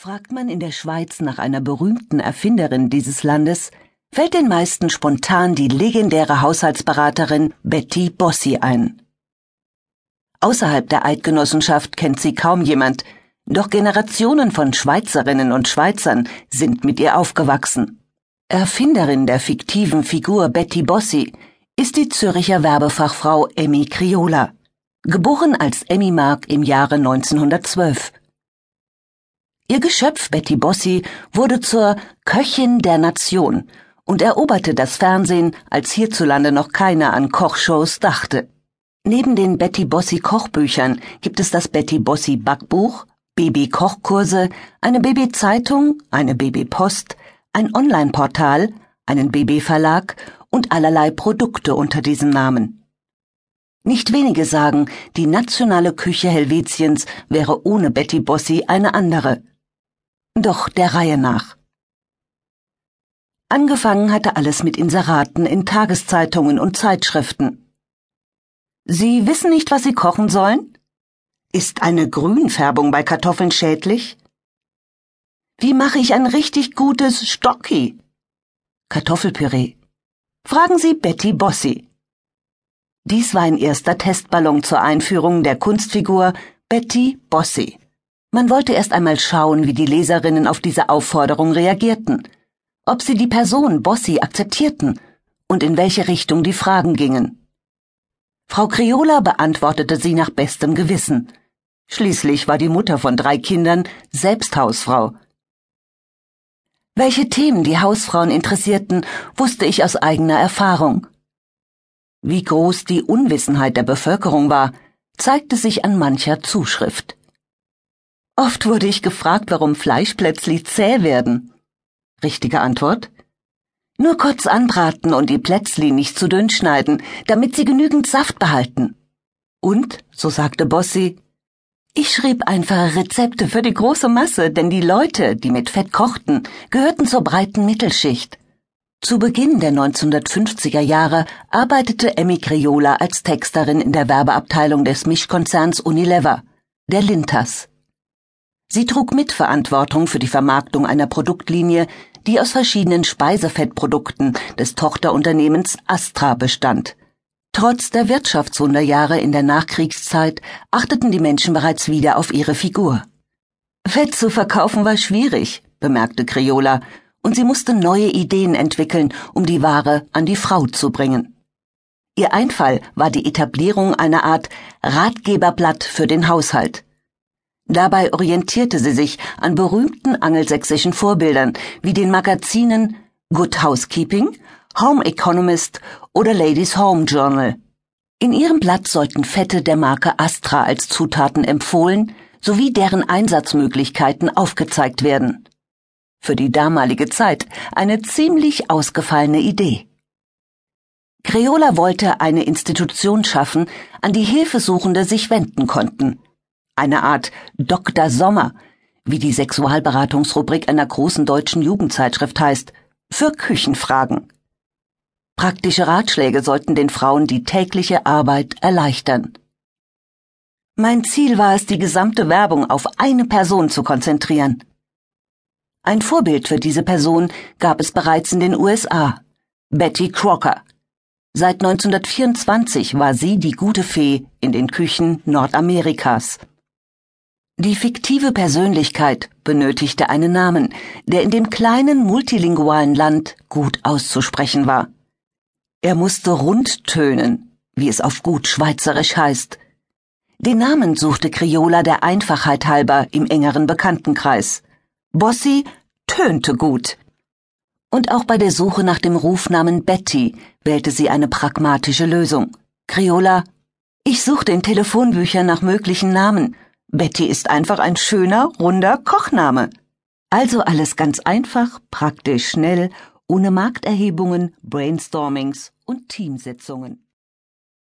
Fragt man in der Schweiz nach einer berühmten Erfinderin dieses Landes, fällt den meisten spontan die legendäre Haushaltsberaterin Betty Bossi ein. Außerhalb der Eidgenossenschaft kennt sie kaum jemand, doch Generationen von Schweizerinnen und Schweizern sind mit ihr aufgewachsen. Erfinderin der fiktiven Figur Betty Bossi ist die Zürcher Werbefachfrau Emmy Criola, geboren als Emmy Mark im Jahre 1912. Ihr Geschöpf Betty Bossi wurde zur Köchin der Nation und eroberte das Fernsehen, als hierzulande noch keiner an Kochshows dachte. Neben den Betty Bossi Kochbüchern gibt es das Betty Bossi Backbuch, Baby-Kochkurse, eine Baby-Zeitung, eine Baby-Post, ein Online-Portal, einen Baby-Verlag und allerlei Produkte unter diesem Namen. Nicht wenige sagen, die nationale Küche Helvetiens wäre ohne Betty Bossi eine andere. Doch der Reihe nach. Angefangen hatte alles mit Inseraten in Tageszeitungen und Zeitschriften. Sie wissen nicht, was Sie kochen sollen? Ist eine Grünfärbung bei Kartoffeln schädlich? Wie mache ich ein richtig gutes Stocki? Kartoffelpüree. Fragen Sie Betty Bossi. Dies war ein erster Testballon zur Einführung der Kunstfigur Betty Bossi. Man wollte erst einmal schauen, wie die Leserinnen auf diese Aufforderung reagierten, ob sie die Person Bossi akzeptierten und in welche Richtung die Fragen gingen. Frau Criola beantwortete sie nach bestem Gewissen. Schließlich war die Mutter von drei Kindern selbst Hausfrau. Welche Themen die Hausfrauen interessierten, wusste ich aus eigener Erfahrung. Wie groß die Unwissenheit der Bevölkerung war, zeigte sich an mancher Zuschrift. Oft wurde ich gefragt, warum Fleischplätzli zäh werden. Richtige Antwort? Nur kurz anbraten und die Plätzli nicht zu dünn schneiden, damit sie genügend Saft behalten. Und, so sagte Bossi, ich schrieb einfache Rezepte für die große Masse, denn die Leute, die mit Fett kochten, gehörten zur breiten Mittelschicht. Zu Beginn der 1950er Jahre arbeitete Emmy Criola als Texterin in der Werbeabteilung des Mischkonzerns Unilever, der Lintas. Sie trug Mitverantwortung für die Vermarktung einer Produktlinie, die aus verschiedenen Speisefettprodukten des Tochterunternehmens Astra bestand. Trotz der Wirtschaftswunderjahre in der Nachkriegszeit achteten die Menschen bereits wieder auf ihre Figur. Fett zu verkaufen war schwierig, bemerkte Criola, und sie musste neue Ideen entwickeln, um die Ware an die Frau zu bringen. Ihr Einfall war die Etablierung einer Art Ratgeberblatt für den Haushalt. Dabei orientierte sie sich an berühmten angelsächsischen Vorbildern wie den Magazinen Good Housekeeping, Home Economist oder Ladies Home Journal. In ihrem Blatt sollten Fette der Marke Astra als Zutaten empfohlen sowie deren Einsatzmöglichkeiten aufgezeigt werden. Für die damalige Zeit eine ziemlich ausgefallene Idee. Creola wollte eine Institution schaffen, an die Hilfesuchende sich wenden konnten eine Art Dr. Sommer, wie die Sexualberatungsrubrik einer großen deutschen Jugendzeitschrift heißt, für Küchenfragen. Praktische Ratschläge sollten den Frauen die tägliche Arbeit erleichtern. Mein Ziel war es, die gesamte Werbung auf eine Person zu konzentrieren. Ein Vorbild für diese Person gab es bereits in den USA, Betty Crocker. Seit 1924 war sie die gute Fee in den Küchen Nordamerikas. Die fiktive Persönlichkeit benötigte einen Namen, der in dem kleinen multilingualen Land gut auszusprechen war. Er musste rund tönen, wie es auf gut schweizerisch heißt. Den Namen suchte Criola der Einfachheit halber im engeren Bekanntenkreis. Bossi tönte gut. Und auch bei der Suche nach dem Rufnamen Betty wählte sie eine pragmatische Lösung. Criola, ich suchte in Telefonbüchern nach möglichen Namen, Betty ist einfach ein schöner, runder Kochname. Also alles ganz einfach, praktisch schnell, ohne Markterhebungen, Brainstormings und Teamsitzungen.